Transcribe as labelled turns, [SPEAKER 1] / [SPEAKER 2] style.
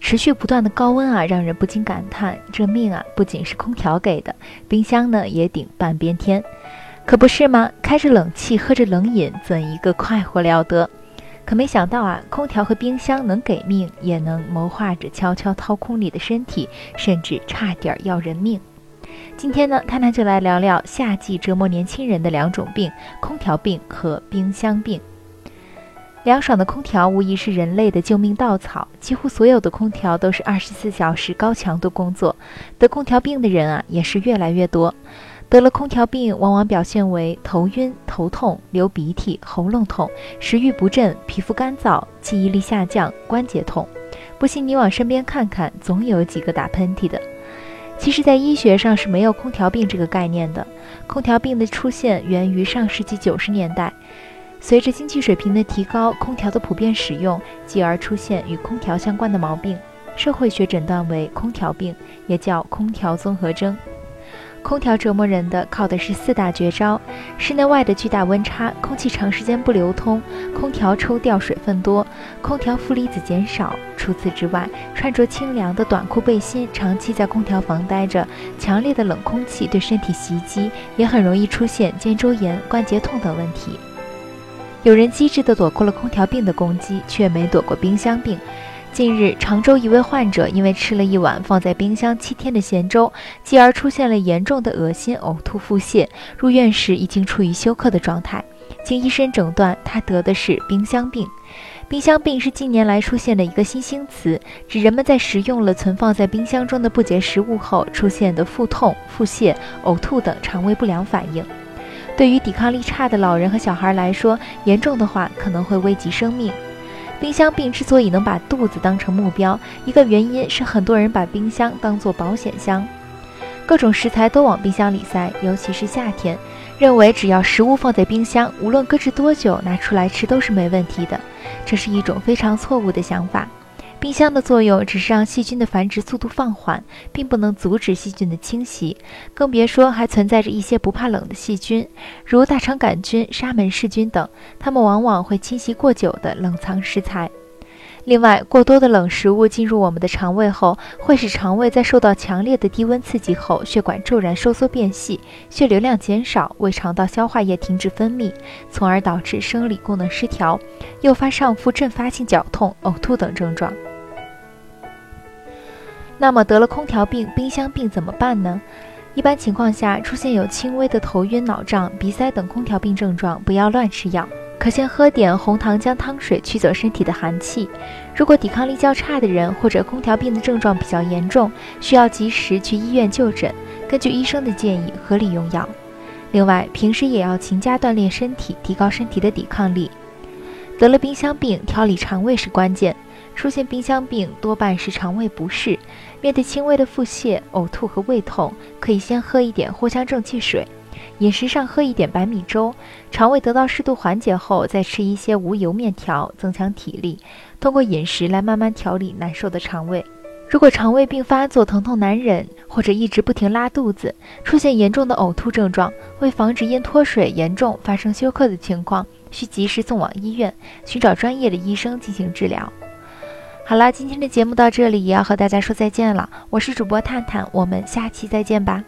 [SPEAKER 1] 持续不断的高温啊，让人不禁感叹，这命啊不仅是空调给的，冰箱呢也顶半边天，可不是吗？开着冷气，喝着冷饮，怎一个快活了得？可没想到啊，空调和冰箱能给命，也能谋划着悄悄掏空你的身体，甚至差点要人命。今天呢，探探就来聊聊夏季折磨年轻人的两种病：空调病和冰箱病。凉爽的空调无疑是人类的救命稻草，几乎所有的空调都是二十四小时高强度工作。得空调病的人啊，也是越来越多。得了空调病，往往表现为头晕、头痛、流鼻涕、喉咙痛、食欲不振、皮肤干燥、记忆力下降、关节痛。不信你往身边看看，总有几个打喷嚏的。其实，在医学上是没有空调病这个概念的。空调病的出现源于上世纪九十年代。随着经济水平的提高，空调的普遍使用，继而出现与空调相关的毛病，社会学诊断为空调病，也叫空调综合征。空调折磨人的靠的是四大绝招：室内外的巨大温差，空气长时间不流通，空调抽掉水分多，空调负离子减少。除此之外，穿着清凉的短裤背心，长期在空调房待着，强烈的冷空气对身体袭击，也很容易出现肩周炎、关节痛等问题。有人机智地躲过了空调病的攻击，却没躲过冰箱病。近日，常州一位患者因为吃了一碗放在冰箱七天的咸粥，继而出现了严重的恶心、呕吐、腹泻，入院时已经处于休克的状态。经医生诊断，他得的是冰箱病。冰箱病是近年来出现的一个新兴词，指人们在食用了存放在冰箱中的不洁食物后出现的腹痛、腹泻、呕吐等肠胃不良反应。对于抵抗力差的老人和小孩来说，严重的话可能会危及生命。冰箱病之所以能把肚子当成目标，一个原因是很多人把冰箱当作保险箱，各种食材都往冰箱里塞，尤其是夏天，认为只要食物放在冰箱，无论搁置多久，拿出来吃都是没问题的。这是一种非常错误的想法。冰箱的作用只是让细菌的繁殖速度放缓，并不能阻止细菌的侵袭，更别说还存在着一些不怕冷的细菌，如大肠杆菌、沙门氏菌等，它们往往会侵袭过久的冷藏食材。另外，过多的冷食物进入我们的肠胃后，会使肠胃在受到强烈的低温刺激后，血管骤然收缩变细，血流量减少，胃肠道消化液停止分泌，从而导致生理功能失调，诱发上腹阵发性绞痛、呕吐等症状。那么得了空调病、冰箱病怎么办呢？一般情况下，出现有轻微的头晕、脑胀、鼻塞等空调病症状，不要乱吃药，可先喝点红糖姜汤水，驱走身体的寒气。如果抵抗力较差的人，或者空调病的症状比较严重，需要及时去医院就诊，根据医生的建议合理用药。另外，平时也要勤加锻炼身体，提高身体的抵抗力。得了冰箱病，调理肠胃是关键。出现冰箱病多半是肠胃不适，面对轻微的腹泻、呕吐和胃痛，可以先喝一点藿香正气水，饮食上喝一点白米粥，肠胃得到适度缓解后，再吃一些无油面条，增强体力。通过饮食来慢慢调理难受的肠胃。如果肠胃病发作、疼痛难忍，或者一直不停拉肚子，出现严重的呕吐症状，为防止因脱水严重发生休克的情况，需及时送往医院，寻找专业的医生进行治疗。好了，今天的节目到这里，也要和大家说再见了。我是主播探探，我们下期再见吧。